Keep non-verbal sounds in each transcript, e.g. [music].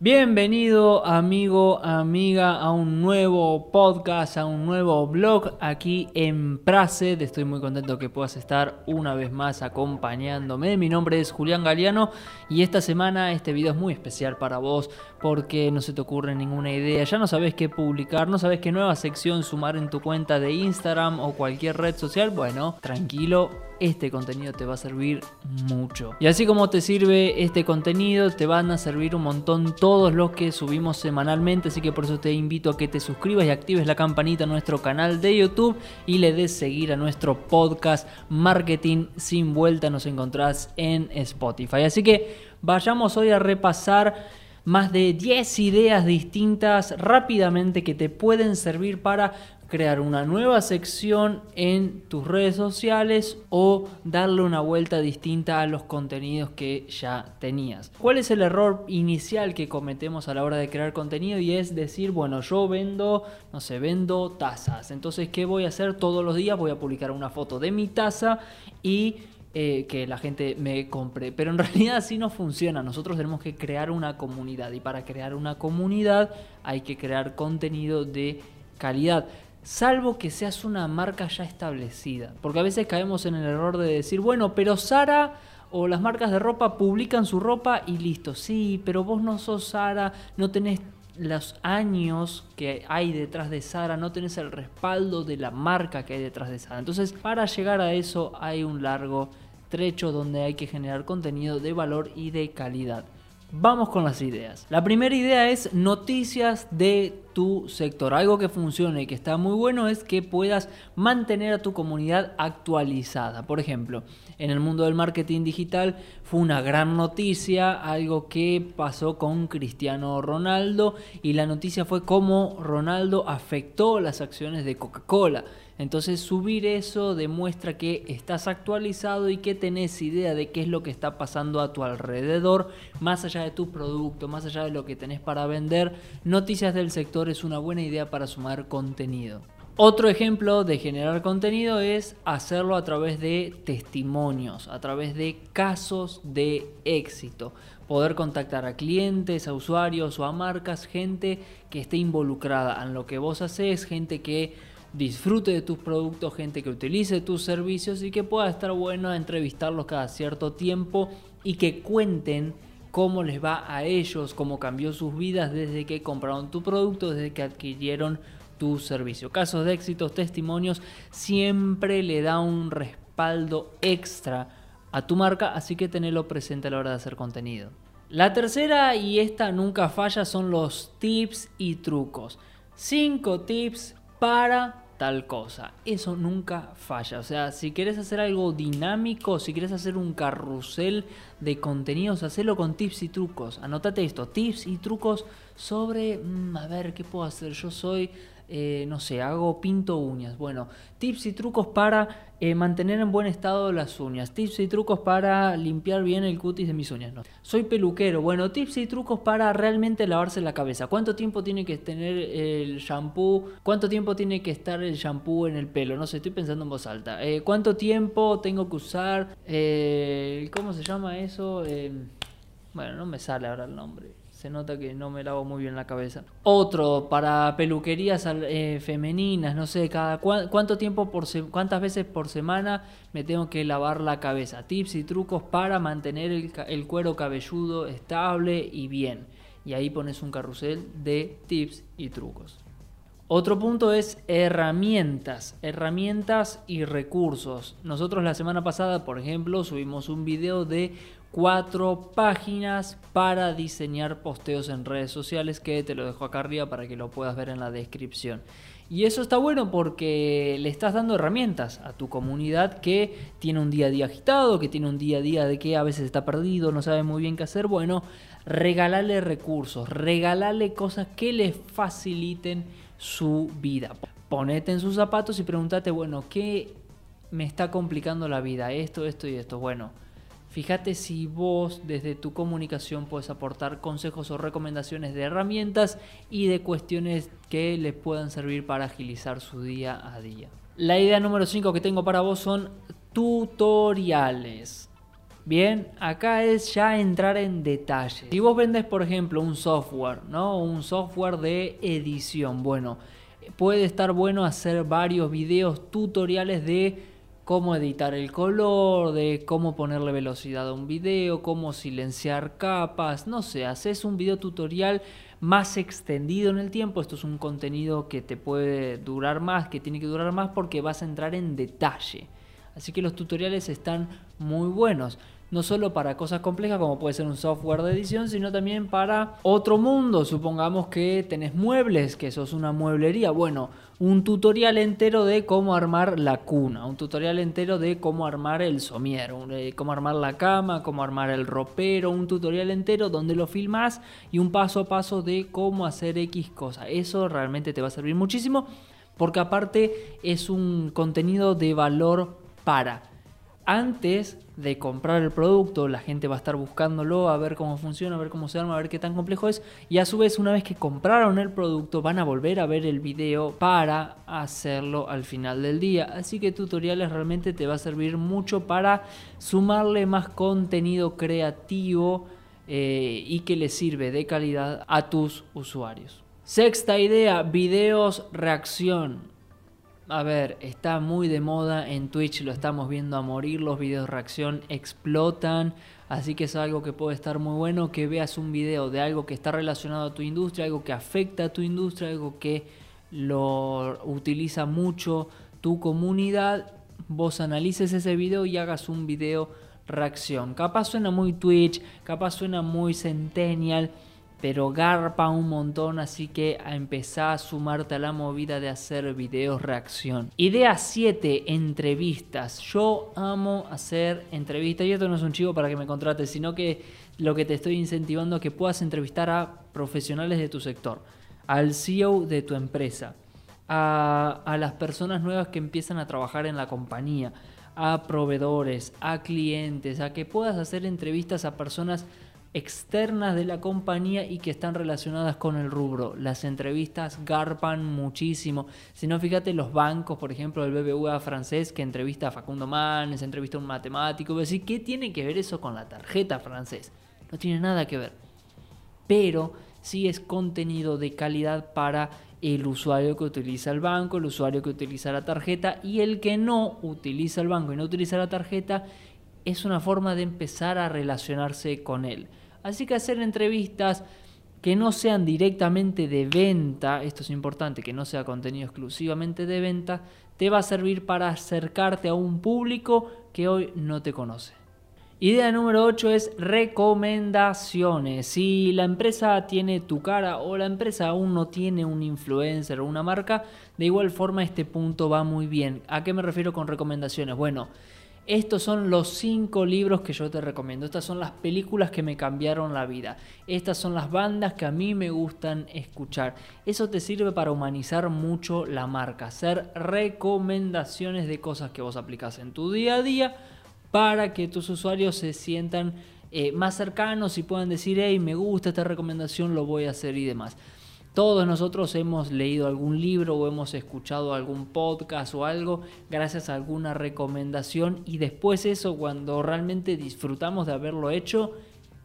Bienvenido amigo, amiga a un nuevo podcast, a un nuevo blog aquí en Prased. Estoy muy contento que puedas estar una vez más acompañándome. Mi nombre es Julián Galeano y esta semana este video es muy especial para vos porque no se te ocurre ninguna idea, ya no sabes qué publicar, no sabes qué nueva sección sumar en tu cuenta de Instagram o cualquier red social. Bueno, tranquilo, este contenido te va a servir mucho. Y así como te sirve este contenido, te van a servir un montón todos los que subimos semanalmente, así que por eso te invito a que te suscribas y actives la campanita a nuestro canal de YouTube y le des seguir a nuestro podcast Marketing sin vuelta, nos encontrás en Spotify. Así que vayamos hoy a repasar más de 10 ideas distintas rápidamente que te pueden servir para crear una nueva sección en tus redes sociales o darle una vuelta distinta a los contenidos que ya tenías. ¿Cuál es el error inicial que cometemos a la hora de crear contenido? Y es decir, bueno, yo vendo, no sé, vendo tazas. Entonces, ¿qué voy a hacer todos los días? Voy a publicar una foto de mi taza y eh, que la gente me compre. Pero en [laughs] realidad así no funciona. Nosotros tenemos que crear una comunidad y para crear una comunidad hay que crear contenido de calidad salvo que seas una marca ya establecida. Porque a veces caemos en el error de decir, bueno, pero Sara o las marcas de ropa publican su ropa y listo. Sí, pero vos no sos Sara, no tenés los años que hay detrás de Sara, no tenés el respaldo de la marca que hay detrás de Sara. Entonces, para llegar a eso hay un largo trecho donde hay que generar contenido de valor y de calidad. Vamos con las ideas. La primera idea es noticias de tu sector. Algo que funcione y que está muy bueno es que puedas mantener a tu comunidad actualizada. Por ejemplo, en el mundo del marketing digital fue una gran noticia algo que pasó con Cristiano Ronaldo y la noticia fue cómo Ronaldo afectó las acciones de Coca-Cola. Entonces subir eso demuestra que estás actualizado y que tenés idea de qué es lo que está pasando a tu alrededor, más allá de tu producto, más allá de lo que tenés para vender. Noticias del sector es una buena idea para sumar contenido. Otro ejemplo de generar contenido es hacerlo a través de testimonios, a través de casos de éxito. Poder contactar a clientes, a usuarios o a marcas, gente que esté involucrada en lo que vos haces, gente que disfrute de tus productos, gente que utilice tus servicios y que pueda estar bueno entrevistarlos cada cierto tiempo y que cuenten cómo les va a ellos, cómo cambió sus vidas desde que compraron tu producto, desde que adquirieron tu servicio. Casos de éxitos, testimonios, siempre le da un respaldo extra a tu marca, así que tenelo presente a la hora de hacer contenido. La tercera y esta nunca falla son los tips y trucos. 5 tips para tal cosa. Eso nunca falla. O sea, si quieres hacer algo dinámico, si quieres hacer un carrusel de contenidos, hacelo con tips y trucos. Anotate esto, tips y trucos sobre, mm, a ver, ¿qué puedo hacer? Yo soy eh, no sé, hago pinto uñas. Bueno, tips y trucos para eh, mantener en buen estado las uñas. Tips y trucos para limpiar bien el cutis de mis uñas. No. Soy peluquero. Bueno, tips y trucos para realmente lavarse la cabeza. ¿Cuánto tiempo tiene que tener el shampoo? ¿Cuánto tiempo tiene que estar el shampoo en el pelo? No sé, estoy pensando en voz alta. Eh, ¿Cuánto tiempo tengo que usar? ¿Cómo se llama eso? bueno, no me sale ahora el nombre se nota que no me lavo muy bien la cabeza. Otro, para peluquerías eh, femeninas, no sé, cada cuánto tiempo por cuántas veces por semana me tengo que lavar la cabeza. Tips y trucos para mantener el, el cuero cabelludo estable y bien. Y ahí pones un carrusel de tips y trucos. Otro punto es herramientas, herramientas y recursos. Nosotros la semana pasada, por ejemplo, subimos un video de cuatro páginas para diseñar posteos en redes sociales que te lo dejo acá arriba para que lo puedas ver en la descripción. Y eso está bueno porque le estás dando herramientas a tu comunidad que tiene un día a día agitado, que tiene un día a día de que a veces está perdido, no sabe muy bien qué hacer. Bueno, regalale recursos, regalale cosas que le faciliten su vida. Ponete en sus zapatos y pregúntate, bueno, ¿qué me está complicando la vida? Esto, esto y esto. Bueno, Fíjate si vos desde tu comunicación puedes aportar consejos o recomendaciones de herramientas y de cuestiones que les puedan servir para agilizar su día a día. La idea número 5 que tengo para vos son tutoriales. Bien, acá es ya entrar en detalle. Si vos vendes, por ejemplo, un software, ¿no? Un software de edición, bueno, puede estar bueno hacer varios videos tutoriales de cómo editar el color, de cómo ponerle velocidad a un video, cómo silenciar capas, no sé, haces un video tutorial más extendido en el tiempo, esto es un contenido que te puede durar más, que tiene que durar más porque vas a entrar en detalle. Así que los tutoriales están muy buenos no solo para cosas complejas como puede ser un software de edición, sino también para otro mundo. Supongamos que tenés muebles, que sos una mueblería. Bueno, un tutorial entero de cómo armar la cuna, un tutorial entero de cómo armar el somier, cómo armar la cama, cómo armar el ropero, un tutorial entero donde lo filmas y un paso a paso de cómo hacer X cosa. Eso realmente te va a servir muchísimo porque aparte es un contenido de valor para antes de comprar el producto, la gente va a estar buscándolo a ver cómo funciona, a ver cómo se arma, a ver qué tan complejo es. Y a su vez, una vez que compraron el producto, van a volver a ver el video para hacerlo al final del día. Así que tutoriales realmente te va a servir mucho para sumarle más contenido creativo eh, y que le sirve de calidad a tus usuarios. Sexta idea, videos reacción a ver, está muy de moda en Twitch, lo estamos viendo a morir, los videos de reacción explotan, así que es algo que puede estar muy bueno que veas un video de algo que está relacionado a tu industria, algo que afecta a tu industria, algo que lo utiliza mucho tu comunidad, vos analices ese video y hagas un video reacción. Capaz suena muy Twitch, capaz suena muy Centennial, pero garpa un montón, así que a empezar a sumarte a la movida de hacer videos reacción. Idea 7, entrevistas. Yo amo hacer entrevistas y esto no es un chivo para que me contrates, sino que lo que te estoy incentivando es que puedas entrevistar a profesionales de tu sector, al CEO de tu empresa, a, a las personas nuevas que empiezan a trabajar en la compañía, a proveedores, a clientes, a que puedas hacer entrevistas a personas externas de la compañía y que están relacionadas con el rubro. Las entrevistas garpan muchísimo. Si no, fíjate los bancos, por ejemplo, el BBVA francés que entrevista a Facundo Manes, entrevista a un matemático. ¿qué tiene que ver eso con la tarjeta francés? No tiene nada que ver. Pero sí es contenido de calidad para el usuario que utiliza el banco, el usuario que utiliza la tarjeta y el que no utiliza el banco y no utiliza la tarjeta es una forma de empezar a relacionarse con él. Así que hacer entrevistas que no sean directamente de venta, esto es importante, que no sea contenido exclusivamente de venta, te va a servir para acercarte a un público que hoy no te conoce. Idea número 8 es recomendaciones. Si la empresa tiene tu cara o la empresa aún no tiene un influencer o una marca, de igual forma este punto va muy bien. ¿A qué me refiero con recomendaciones? Bueno, estos son los cinco libros que yo te recomiendo. Estas son las películas que me cambiaron la vida. Estas son las bandas que a mí me gustan escuchar. Eso te sirve para humanizar mucho la marca. Hacer recomendaciones de cosas que vos aplicas en tu día a día para que tus usuarios se sientan eh, más cercanos y puedan decir, hey, me gusta esta recomendación, lo voy a hacer y demás. Todos nosotros hemos leído algún libro o hemos escuchado algún podcast o algo gracias a alguna recomendación y después eso cuando realmente disfrutamos de haberlo hecho,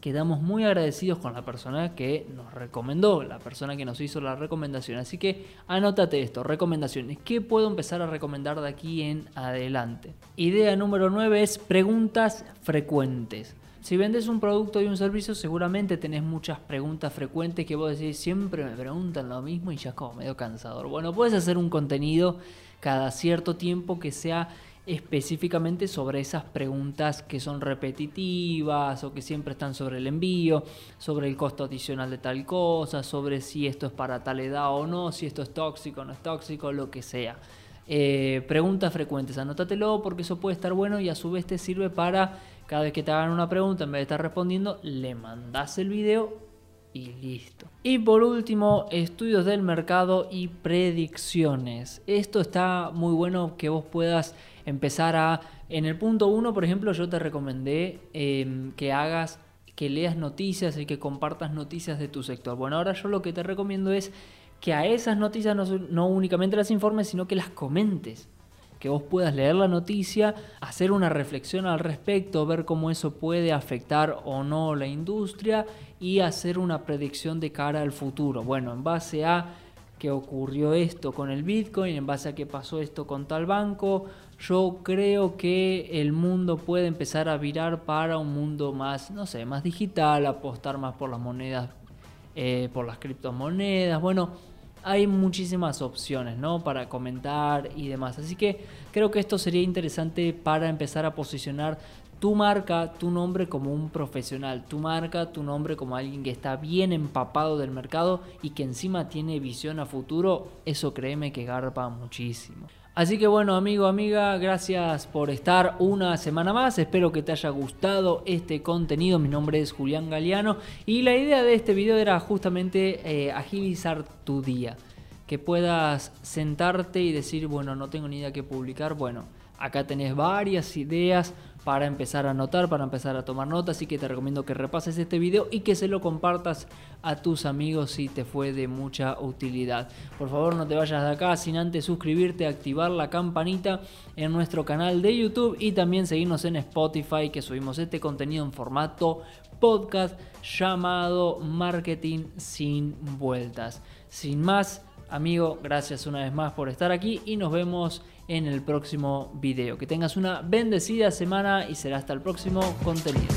quedamos muy agradecidos con la persona que nos recomendó, la persona que nos hizo la recomendación. Así que anótate esto, recomendaciones. ¿Qué puedo empezar a recomendar de aquí en adelante? Idea número 9 es preguntas frecuentes. Si vendes un producto y un servicio, seguramente tenés muchas preguntas frecuentes que vos decís, siempre me preguntan lo mismo y ya es como medio cansador. Bueno, puedes hacer un contenido cada cierto tiempo que sea específicamente sobre esas preguntas que son repetitivas o que siempre están sobre el envío, sobre el costo adicional de tal cosa, sobre si esto es para tal edad o no, si esto es tóxico o no es tóxico, lo que sea. Eh, preguntas frecuentes, anótatelo porque eso puede estar bueno y a su vez te sirve para cada vez que te hagan una pregunta, en vez de estar respondiendo, le mandas el video y listo. Y por último, estudios del mercado y predicciones. Esto está muy bueno que vos puedas empezar a... En el punto 1, por ejemplo, yo te recomendé em, que hagas, que leas noticias y que compartas noticias de tu sector. Bueno, ahora yo lo que te recomiendo es que a esas noticias no, no únicamente las informes, sino que las comentes que vos puedas leer la noticia, hacer una reflexión al respecto, ver cómo eso puede afectar o no la industria y hacer una predicción de cara al futuro. Bueno, en base a que ocurrió esto con el Bitcoin, en base a que pasó esto con tal banco, yo creo que el mundo puede empezar a virar para un mundo más, no sé, más digital, apostar más por las monedas, eh, por las criptomonedas. Bueno, hay muchísimas opciones, ¿no? Para comentar y demás. Así que creo que esto sería interesante para empezar a posicionar tu marca, tu nombre como un profesional, tu marca, tu nombre como alguien que está bien empapado del mercado y que encima tiene visión a futuro, eso créeme que garpa muchísimo. Así que bueno, amigo, amiga, gracias por estar una semana más. Espero que te haya gustado este contenido. Mi nombre es Julián Galeano y la idea de este video era justamente eh, agilizar tu día. Que puedas sentarte y decir, bueno, no tengo ni idea qué publicar. Bueno, acá tenés varias ideas para empezar a anotar, para empezar a tomar notas, así que te recomiendo que repases este video y que se lo compartas a tus amigos si te fue de mucha utilidad. Por favor no te vayas de acá sin antes suscribirte, activar la campanita en nuestro canal de YouTube y también seguirnos en Spotify que subimos este contenido en formato podcast llamado Marketing sin vueltas. Sin más, Amigo, gracias una vez más por estar aquí y nos vemos en el próximo video. Que tengas una bendecida semana y será hasta el próximo contenido.